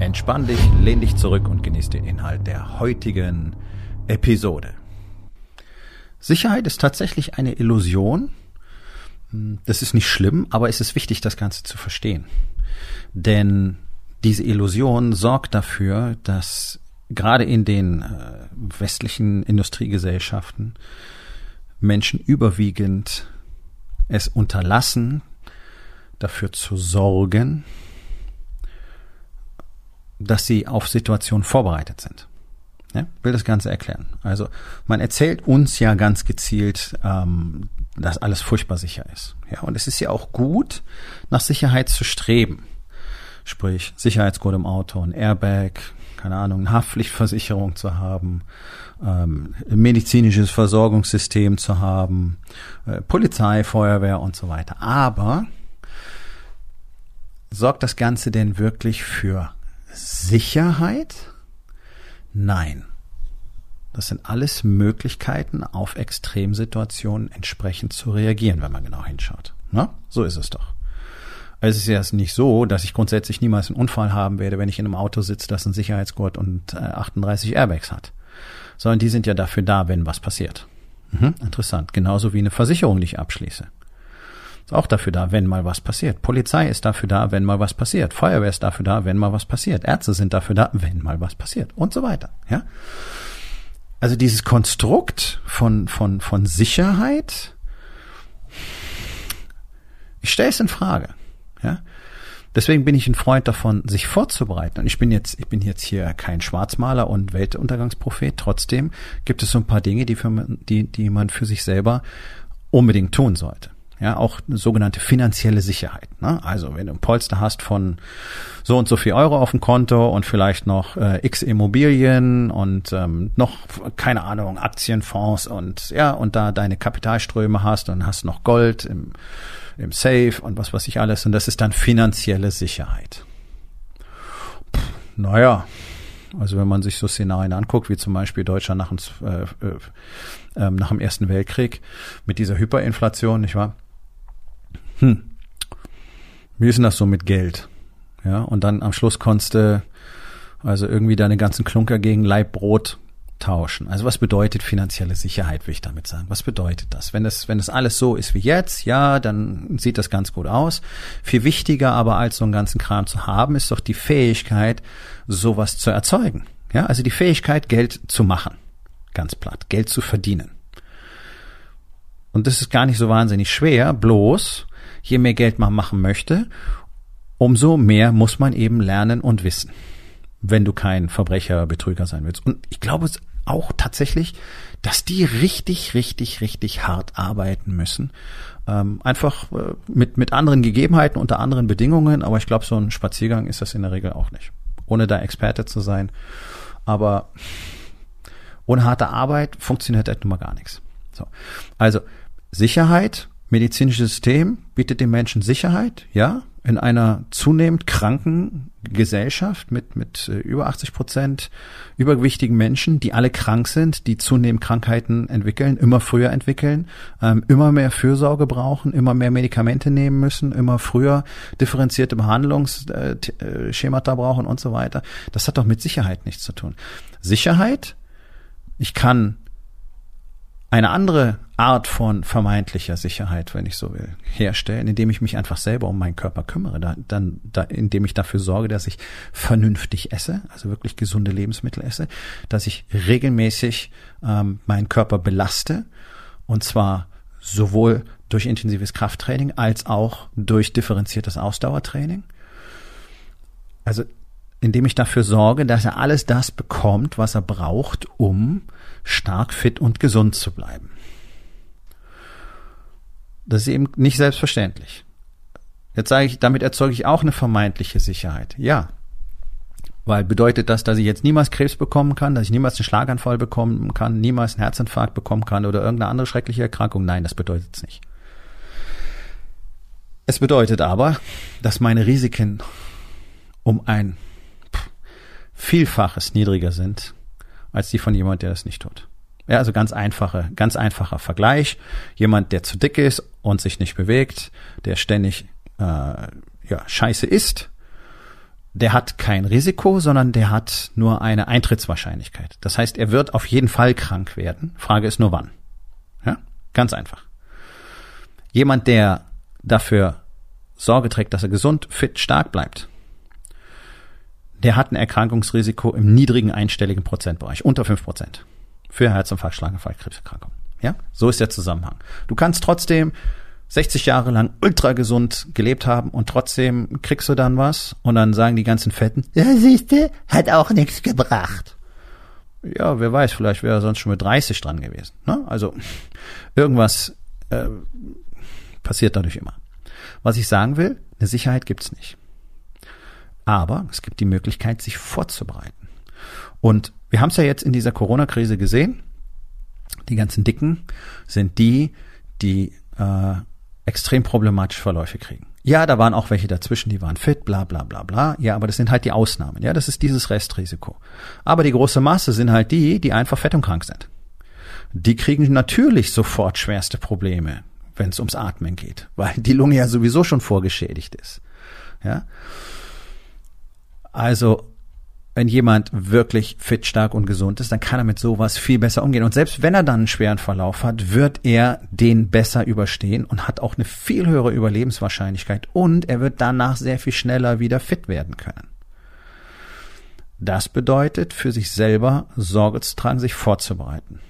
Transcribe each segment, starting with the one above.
Entspann dich, lehn dich zurück und genieß den Inhalt der heutigen Episode. Sicherheit ist tatsächlich eine Illusion. Das ist nicht schlimm, aber es ist wichtig, das Ganze zu verstehen. Denn diese Illusion sorgt dafür, dass gerade in den äh, westlichen Industriegesellschaften Menschen überwiegend es unterlassen, dafür zu sorgen, dass sie auf Situationen vorbereitet sind. Ja, will das Ganze erklären. Also man erzählt uns ja ganz gezielt, ähm, dass alles furchtbar sicher ist. Ja, und es ist ja auch gut, nach Sicherheit zu streben. Sprich, Sicherheitsgurt im Auto, ein Airbag, keine Ahnung, eine Haftpflichtversicherung zu haben, ähm, medizinisches Versorgungssystem zu haben, äh, Polizei, Feuerwehr und so weiter. Aber sorgt das Ganze denn wirklich für Sicherheit? Nein. Das sind alles Möglichkeiten, auf Extremsituationen entsprechend zu reagieren, wenn man genau hinschaut. Na, so ist es doch. Es ist ja nicht so, dass ich grundsätzlich niemals einen Unfall haben werde, wenn ich in einem Auto sitze, das einen Sicherheitsgurt und äh, 38 Airbags hat. Sondern die sind ja dafür da, wenn was passiert. Mhm, interessant. Genauso wie eine Versicherung, die ich abschließe. Auch dafür da, wenn mal was passiert. Polizei ist dafür da, wenn mal was passiert. Feuerwehr ist dafür da, wenn mal was passiert. Ärzte sind dafür da, wenn mal was passiert. Und so weiter. Ja. Also dieses Konstrukt von, von, von Sicherheit, ich stelle es in Frage. Ja. Deswegen bin ich ein Freund davon, sich vorzubereiten. Und ich bin jetzt, ich bin jetzt hier kein Schwarzmaler und Weltuntergangsprophet. Trotzdem gibt es so ein paar Dinge, die, für, die, die man für sich selber unbedingt tun sollte ja, auch sogenannte finanzielle Sicherheit. Ne? Also wenn du ein Polster hast von so und so viel Euro auf dem Konto und vielleicht noch äh, x Immobilien und ähm, noch, keine Ahnung, Aktienfonds und ja, und da deine Kapitalströme hast und hast noch Gold im, im Safe und was weiß ich alles und das ist dann finanzielle Sicherheit. Pff, naja, also wenn man sich so Szenarien anguckt, wie zum Beispiel Deutschland nach, äh, äh, äh, nach dem Ersten Weltkrieg mit dieser Hyperinflation, nicht wahr? Hm, wie ist denn das so mit Geld? Ja, und dann am Schluss konntest du also irgendwie deine ganzen Klunker gegen Leibbrot tauschen. Also was bedeutet finanzielle Sicherheit, will ich damit sagen? Was bedeutet das? Wenn es, wenn es alles so ist wie jetzt, ja, dann sieht das ganz gut aus. Viel wichtiger aber als so einen ganzen Kram zu haben, ist doch die Fähigkeit, sowas zu erzeugen. Ja, also die Fähigkeit, Geld zu machen. Ganz platt. Geld zu verdienen. Und das ist gar nicht so wahnsinnig schwer, bloß je mehr Geld man machen möchte, umso mehr muss man eben lernen und wissen, wenn du kein Verbrecher, Betrüger sein willst. Und ich glaube auch tatsächlich, dass die richtig, richtig, richtig hart arbeiten müssen. Ähm, einfach äh, mit, mit anderen Gegebenheiten, unter anderen Bedingungen, aber ich glaube, so ein Spaziergang ist das in der Regel auch nicht. Ohne da Experte zu sein. Aber ohne harte Arbeit funktioniert halt nun mal gar nichts. So. Also Sicherheit medizinisches System bietet den Menschen Sicherheit, ja, in einer zunehmend kranken Gesellschaft mit, mit äh, über 80 Prozent übergewichtigen Menschen, die alle krank sind, die zunehmend Krankheiten entwickeln, immer früher entwickeln, ähm, immer mehr Fürsorge brauchen, immer mehr Medikamente nehmen müssen, immer früher differenzierte Behandlungsschemata brauchen und so weiter. Das hat doch mit Sicherheit nichts zu tun. Sicherheit, ich kann eine andere Art von vermeintlicher Sicherheit, wenn ich so will, herstellen, indem ich mich einfach selber um meinen Körper kümmere, da, dann, da, indem ich dafür sorge, dass ich vernünftig esse, also wirklich gesunde Lebensmittel esse, dass ich regelmäßig ähm, meinen Körper belaste und zwar sowohl durch intensives Krafttraining als auch durch differenziertes Ausdauertraining. Also indem ich dafür sorge, dass er alles das bekommt, was er braucht, um stark, fit und gesund zu bleiben. Das ist eben nicht selbstverständlich. Jetzt sage ich, damit erzeuge ich auch eine vermeintliche Sicherheit. Ja. Weil bedeutet das, dass ich jetzt niemals Krebs bekommen kann, dass ich niemals einen Schlaganfall bekommen kann, niemals einen Herzinfarkt bekommen kann oder irgendeine andere schreckliche Erkrankung? Nein, das bedeutet es nicht. Es bedeutet aber, dass meine Risiken um ein Vielfaches niedriger sind als die von jemand, der das nicht tut. Ja, also ganz einfache, ganz einfacher Vergleich. Jemand, der zu dick ist und sich nicht bewegt, der ständig äh, ja, Scheiße isst, der hat kein Risiko, sondern der hat nur eine Eintrittswahrscheinlichkeit. Das heißt, er wird auf jeden Fall krank werden. Frage ist nur wann. Ja, ganz einfach. Jemand, der dafür Sorge trägt, dass er gesund, fit, stark bleibt, der hat ein Erkrankungsrisiko im niedrigen einstelligen Prozentbereich, unter fünf Prozent für Herzinfarkt, Schlaganfall, Krebserkrankung. Ja, so ist der Zusammenhang. Du kannst trotzdem 60 Jahre lang ultra gesund gelebt haben und trotzdem kriegst du dann was und dann sagen die ganzen Fetten, ja siehste, hat auch nichts gebracht. Ja, wer weiß, vielleicht wäre er sonst schon mit 30 dran gewesen. Ne? Also irgendwas äh, passiert dadurch immer. Was ich sagen will, eine Sicherheit gibt's nicht. Aber es gibt die Möglichkeit, sich vorzubereiten. Und wir haben es ja jetzt in dieser Corona-Krise gesehen. Die ganzen Dicken sind die, die äh, extrem problematische Verläufe kriegen. Ja, da waren auch welche dazwischen, die waren fit, bla bla bla bla. Ja, aber das sind halt die Ausnahmen. Ja, das ist dieses Restrisiko. Aber die große Masse sind halt die, die einfach fett und krank sind. Die kriegen natürlich sofort schwerste Probleme, wenn es ums Atmen geht, weil die Lunge ja sowieso schon vorgeschädigt ist. Ja. Also wenn jemand wirklich fit, stark und gesund ist, dann kann er mit sowas viel besser umgehen. Und selbst wenn er dann einen schweren Verlauf hat, wird er den besser überstehen und hat auch eine viel höhere Überlebenswahrscheinlichkeit und er wird danach sehr viel schneller wieder fit werden können. Das bedeutet, für sich selber Sorge zu tragen, sich vorzubereiten.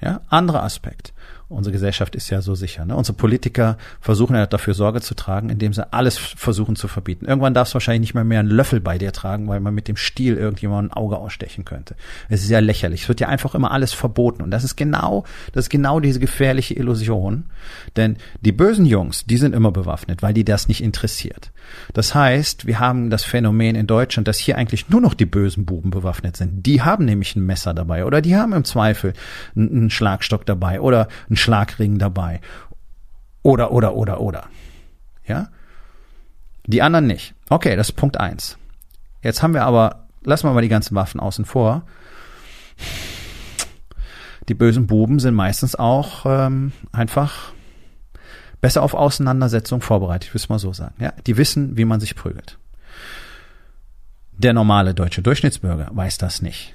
Ja, anderer Aspekt. Unsere Gesellschaft ist ja so sicher. Ne? Unsere Politiker versuchen ja dafür Sorge zu tragen, indem sie alles versuchen zu verbieten. Irgendwann darfst du wahrscheinlich nicht mehr mehr einen Löffel bei dir tragen, weil man mit dem Stiel irgendjemand ein Auge ausstechen könnte. Es ist ja lächerlich. Es wird ja einfach immer alles verboten. Und das ist genau, das ist genau diese gefährliche Illusion. Denn die bösen Jungs, die sind immer bewaffnet, weil die das nicht interessiert. Das heißt, wir haben das Phänomen in Deutschland, dass hier eigentlich nur noch die bösen Buben bewaffnet sind. Die haben nämlich ein Messer dabei oder die haben im Zweifel einen Schlagstock dabei oder einen Schlagring dabei. Oder, oder, oder, oder. Ja? Die anderen nicht. Okay, das ist Punkt eins. Jetzt haben wir aber, lassen wir mal die ganzen Waffen außen vor. Die bösen Buben sind meistens auch ähm, einfach besser auf Auseinandersetzung vorbereitet, ich will es mal so sagen. Ja? Die wissen, wie man sich prügelt. Der normale deutsche Durchschnittsbürger weiß das nicht.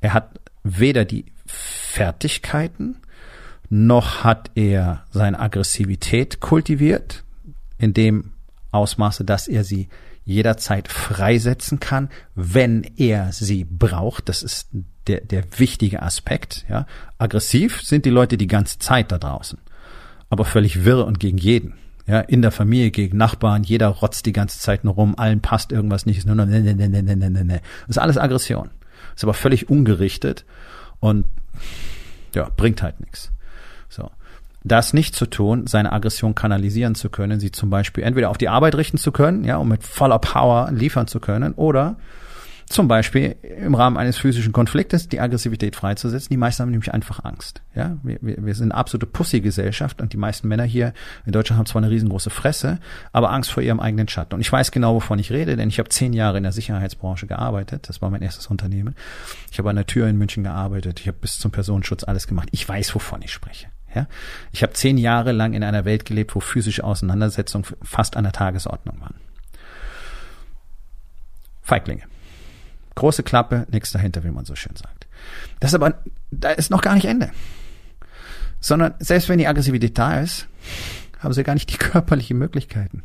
Er hat weder die Fertigkeiten, noch hat er seine Aggressivität kultiviert, in dem Ausmaße, dass er sie jederzeit freisetzen kann, wenn er sie braucht. Das ist der, der wichtige Aspekt. Ja. Aggressiv sind die Leute die ganze Zeit da draußen, aber völlig wirr und gegen jeden. Ja, in der Familie, gegen Nachbarn, jeder rotzt die ganze Zeit nur rum, allen passt irgendwas nicht, ist nur noch ne, ne, ne, ne, ne, ne, ne. Das ist alles Aggression. Ist aber völlig ungerichtet und ja, bringt halt nichts. So. Das nicht zu tun, seine Aggression kanalisieren zu können, sie zum Beispiel entweder auf die Arbeit richten zu können, ja, um mit voller Power liefern zu können, oder zum Beispiel im Rahmen eines physischen Konfliktes die Aggressivität freizusetzen. Die meisten haben nämlich einfach Angst. Ja, wir, wir, wir sind eine absolute Pussy-Gesellschaft und die meisten Männer hier in Deutschland haben zwar eine riesengroße Fresse, aber Angst vor ihrem eigenen Schatten. Und ich weiß genau, wovon ich rede, denn ich habe zehn Jahre in der Sicherheitsbranche gearbeitet. Das war mein erstes Unternehmen. Ich habe an der Tür in München gearbeitet. Ich habe bis zum Personenschutz alles gemacht. Ich weiß, wovon ich spreche. Ja? Ich habe zehn Jahre lang in einer Welt gelebt, wo physische Auseinandersetzungen fast an der Tagesordnung waren. Feiglinge. Große Klappe, nichts dahinter, wie man so schön sagt. Das aber, da ist noch gar nicht Ende. Sondern selbst wenn die Aggressivität da ist, haben sie gar nicht die körperlichen Möglichkeiten.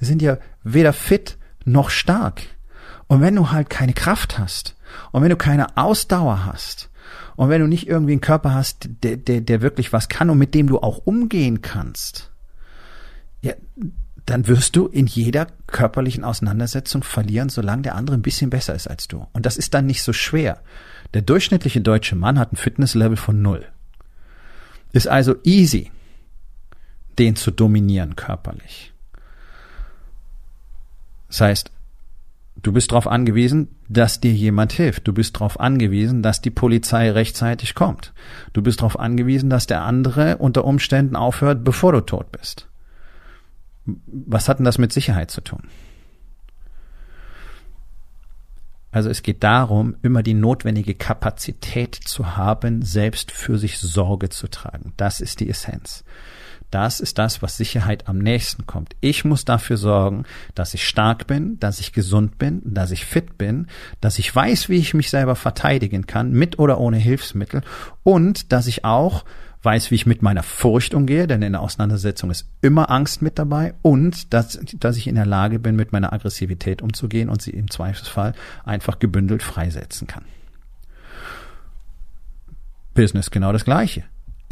Sie sind ja weder fit noch stark. Und wenn du halt keine Kraft hast und wenn du keine Ausdauer hast und wenn du nicht irgendwie einen Körper hast, der, der, der wirklich was kann und mit dem du auch umgehen kannst, ja, dann wirst du in jeder körperlichen Auseinandersetzung verlieren, solange der andere ein bisschen besser ist als du. Und das ist dann nicht so schwer. Der durchschnittliche deutsche Mann hat ein Fitnesslevel von null. Ist also easy. den zu dominieren körperlich. Das heißt, du bist darauf angewiesen, dass dir jemand hilft. Du bist darauf angewiesen, dass die Polizei rechtzeitig kommt. Du bist darauf angewiesen, dass der andere unter Umständen aufhört, bevor du tot bist. Was hat denn das mit Sicherheit zu tun? Also es geht darum, immer die notwendige Kapazität zu haben, selbst für sich Sorge zu tragen. Das ist die Essenz. Das ist das, was Sicherheit am nächsten kommt. Ich muss dafür sorgen, dass ich stark bin, dass ich gesund bin, dass ich fit bin, dass ich weiß, wie ich mich selber verteidigen kann, mit oder ohne Hilfsmittel und dass ich auch weiß, wie ich mit meiner Furcht umgehe, denn in der Auseinandersetzung ist immer Angst mit dabei und dass, dass ich in der Lage bin, mit meiner Aggressivität umzugehen und sie im Zweifelsfall einfach gebündelt freisetzen kann. Business genau das Gleiche.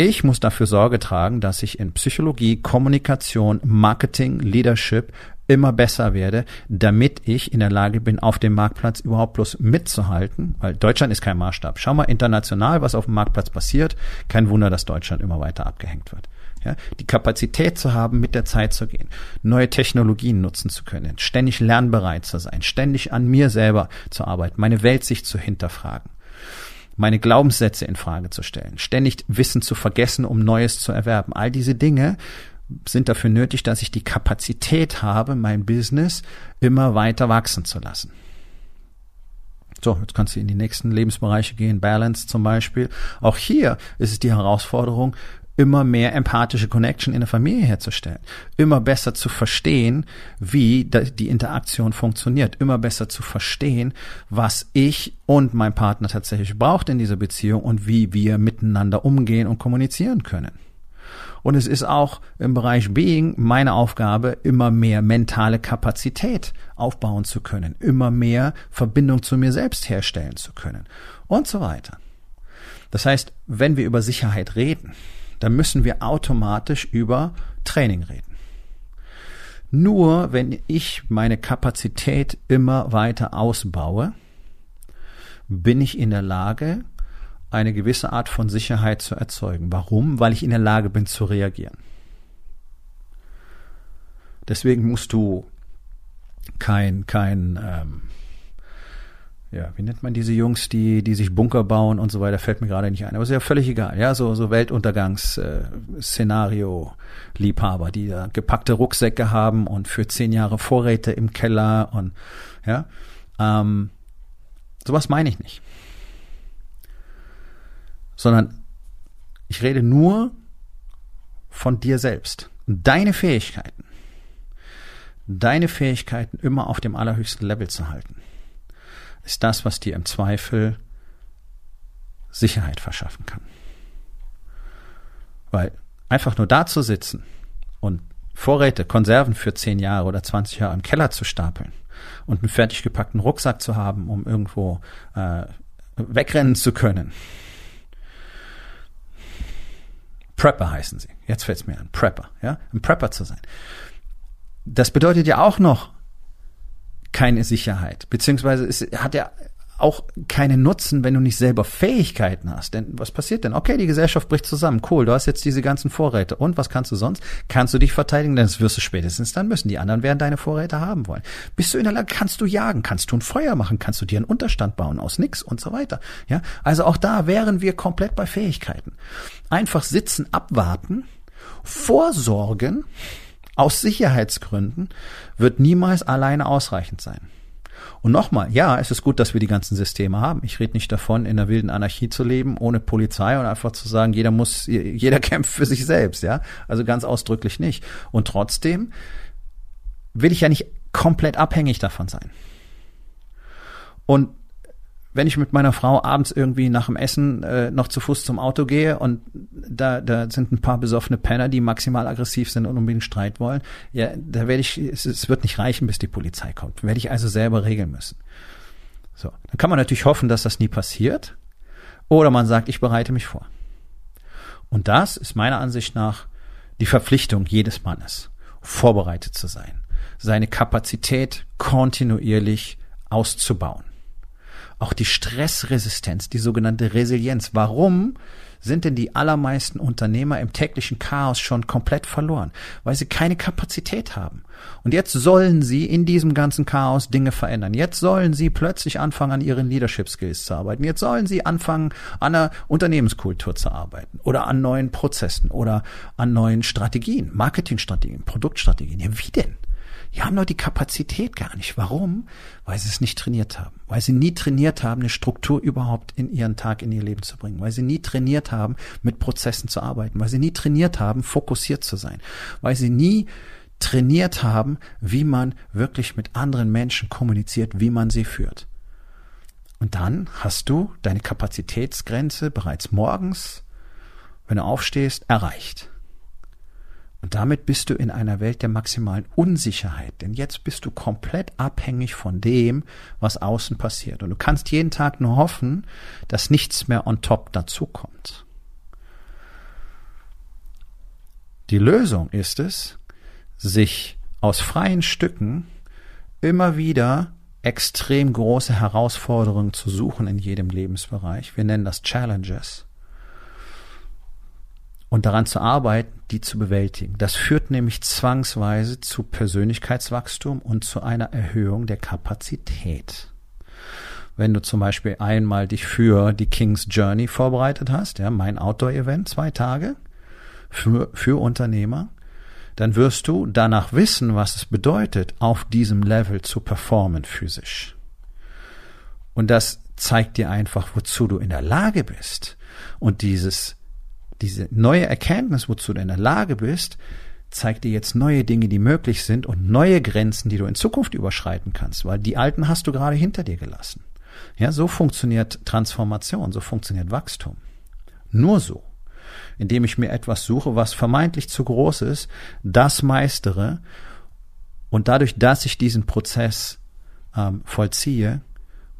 Ich muss dafür Sorge tragen, dass ich in Psychologie, Kommunikation, Marketing, Leadership immer besser werde, damit ich in der Lage bin, auf dem Marktplatz überhaupt bloß mitzuhalten, weil Deutschland ist kein Maßstab. Schau mal international, was auf dem Marktplatz passiert. Kein Wunder, dass Deutschland immer weiter abgehängt wird. Ja, die Kapazität zu haben, mit der Zeit zu gehen, neue Technologien nutzen zu können, ständig lernbereit zu sein, ständig an mir selber zu arbeiten, meine Welt sich zu hinterfragen meine Glaubenssätze in Frage zu stellen, ständig Wissen zu vergessen, um Neues zu erwerben. All diese Dinge sind dafür nötig, dass ich die Kapazität habe, mein Business immer weiter wachsen zu lassen. So, jetzt kannst du in die nächsten Lebensbereiche gehen, Balance zum Beispiel. Auch hier ist es die Herausforderung, immer mehr empathische Connection in der Familie herzustellen, immer besser zu verstehen, wie die Interaktion funktioniert, immer besser zu verstehen, was ich und mein Partner tatsächlich braucht in dieser Beziehung und wie wir miteinander umgehen und kommunizieren können. Und es ist auch im Bereich Being meine Aufgabe, immer mehr mentale Kapazität aufbauen zu können, immer mehr Verbindung zu mir selbst herstellen zu können und so weiter. Das heißt, wenn wir über Sicherheit reden, dann müssen wir automatisch über Training reden. Nur wenn ich meine Kapazität immer weiter ausbaue, bin ich in der Lage, eine gewisse Art von Sicherheit zu erzeugen. Warum? Weil ich in der Lage bin zu reagieren. Deswegen musst du kein, kein ähm, ja, wie nennt man diese Jungs, die, die sich Bunker bauen und so weiter, fällt mir gerade nicht ein. Aber ist ja völlig egal. Ja, so, so Weltuntergangs-Szenario-Liebhaber, äh, die da gepackte Rucksäcke haben und für zehn Jahre Vorräte im Keller und, ja, ähm, sowas meine ich nicht. Sondern ich rede nur von dir selbst. Deine Fähigkeiten. Deine Fähigkeiten immer auf dem allerhöchsten Level zu halten ist das, was dir im Zweifel Sicherheit verschaffen kann. Weil einfach nur da zu sitzen und Vorräte, Konserven für zehn Jahre oder 20 Jahre im Keller zu stapeln und einen fertig gepackten Rucksack zu haben, um irgendwo äh, wegrennen zu können. Prepper heißen sie. Jetzt fällt es mir an. Prepper, ja, ein Prepper zu sein. Das bedeutet ja auch noch, keine Sicherheit. Beziehungsweise es hat ja auch keinen Nutzen, wenn du nicht selber Fähigkeiten hast. Denn was passiert denn? Okay, die Gesellschaft bricht zusammen. Cool, du hast jetzt diese ganzen Vorräte. Und was kannst du sonst? Kannst du dich verteidigen? Denn das wirst du spätestens dann müssen. Die anderen werden deine Vorräte haben wollen. Bist du in der Lage? Kannst du jagen? Kannst du ein Feuer machen? Kannst du dir einen Unterstand bauen aus nix und so weiter? Ja, also auch da wären wir komplett bei Fähigkeiten. Einfach sitzen, abwarten, vorsorgen, aus Sicherheitsgründen wird niemals alleine ausreichend sein. Und nochmal, ja, es ist gut, dass wir die ganzen Systeme haben. Ich rede nicht davon, in der wilden Anarchie zu leben, ohne Polizei und einfach zu sagen, jeder muss, jeder kämpft für sich selbst, ja. Also ganz ausdrücklich nicht. Und trotzdem will ich ja nicht komplett abhängig davon sein. Und wenn ich mit meiner Frau abends irgendwie nach dem Essen äh, noch zu Fuß zum Auto gehe und da, da sind ein paar besoffene Penner, die maximal aggressiv sind und unbedingt Streit wollen, ja, da werde ich, es, es wird nicht reichen, bis die Polizei kommt. Werde ich also selber regeln müssen. So, dann kann man natürlich hoffen, dass das nie passiert. Oder man sagt, ich bereite mich vor. Und das ist meiner Ansicht nach die Verpflichtung jedes Mannes, vorbereitet zu sein, seine Kapazität kontinuierlich auszubauen auch die Stressresistenz, die sogenannte Resilienz. Warum sind denn die allermeisten Unternehmer im täglichen Chaos schon komplett verloren, weil sie keine Kapazität haben. Und jetzt sollen sie in diesem ganzen Chaos Dinge verändern. Jetzt sollen sie plötzlich anfangen, an ihren Leadership Skills zu arbeiten. Jetzt sollen sie anfangen, an einer Unternehmenskultur zu arbeiten oder an neuen Prozessen oder an neuen Strategien, Marketingstrategien, Produktstrategien. Ja, wie denn? Die haben doch die Kapazität gar nicht. Warum? Weil sie es nicht trainiert haben. Weil sie nie trainiert haben, eine Struktur überhaupt in ihren Tag, in ihr Leben zu bringen. Weil sie nie trainiert haben, mit Prozessen zu arbeiten. Weil sie nie trainiert haben, fokussiert zu sein. Weil sie nie trainiert haben, wie man wirklich mit anderen Menschen kommuniziert, wie man sie führt. Und dann hast du deine Kapazitätsgrenze bereits morgens, wenn du aufstehst, erreicht. Und damit bist du in einer Welt der maximalen Unsicherheit, denn jetzt bist du komplett abhängig von dem, was außen passiert. Und du kannst jeden Tag nur hoffen, dass nichts mehr on top dazukommt. Die Lösung ist es, sich aus freien Stücken immer wieder extrem große Herausforderungen zu suchen in jedem Lebensbereich. Wir nennen das Challenges und daran zu arbeiten, die zu bewältigen. Das führt nämlich zwangsweise zu Persönlichkeitswachstum und zu einer Erhöhung der Kapazität. Wenn du zum Beispiel einmal dich für die King's Journey vorbereitet hast, ja, mein Outdoor-Event, zwei Tage, für, für Unternehmer, dann wirst du danach wissen, was es bedeutet, auf diesem Level zu performen physisch. Und das zeigt dir einfach, wozu du in der Lage bist. Und dieses diese neue Erkenntnis, wozu du in der Lage bist, zeigt dir jetzt neue Dinge, die möglich sind und neue Grenzen, die du in Zukunft überschreiten kannst, weil die alten hast du gerade hinter dir gelassen. Ja, so funktioniert Transformation, so funktioniert Wachstum. Nur so. Indem ich mir etwas suche, was vermeintlich zu groß ist, das meistere und dadurch, dass ich diesen Prozess ähm, vollziehe,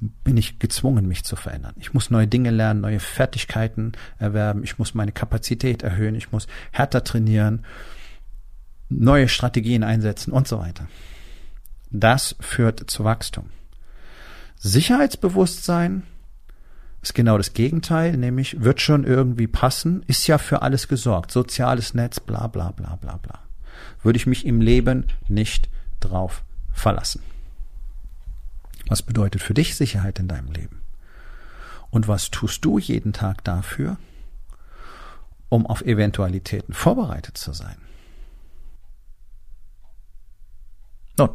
bin ich gezwungen, mich zu verändern. Ich muss neue Dinge lernen, neue Fertigkeiten erwerben, ich muss meine Kapazität erhöhen, ich muss härter trainieren, neue Strategien einsetzen und so weiter. Das führt zu Wachstum. Sicherheitsbewusstsein ist genau das Gegenteil, nämlich wird schon irgendwie passen, ist ja für alles gesorgt, soziales Netz, bla bla bla bla bla. Würde ich mich im Leben nicht drauf verlassen. Was bedeutet für dich Sicherheit in deinem Leben? Und was tust du jeden Tag dafür, um auf Eventualitäten vorbereitet zu sein? Nun,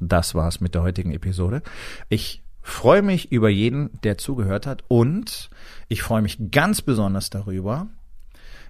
das war's mit der heutigen Episode. Ich freue mich über jeden, der zugehört hat und ich freue mich ganz besonders darüber,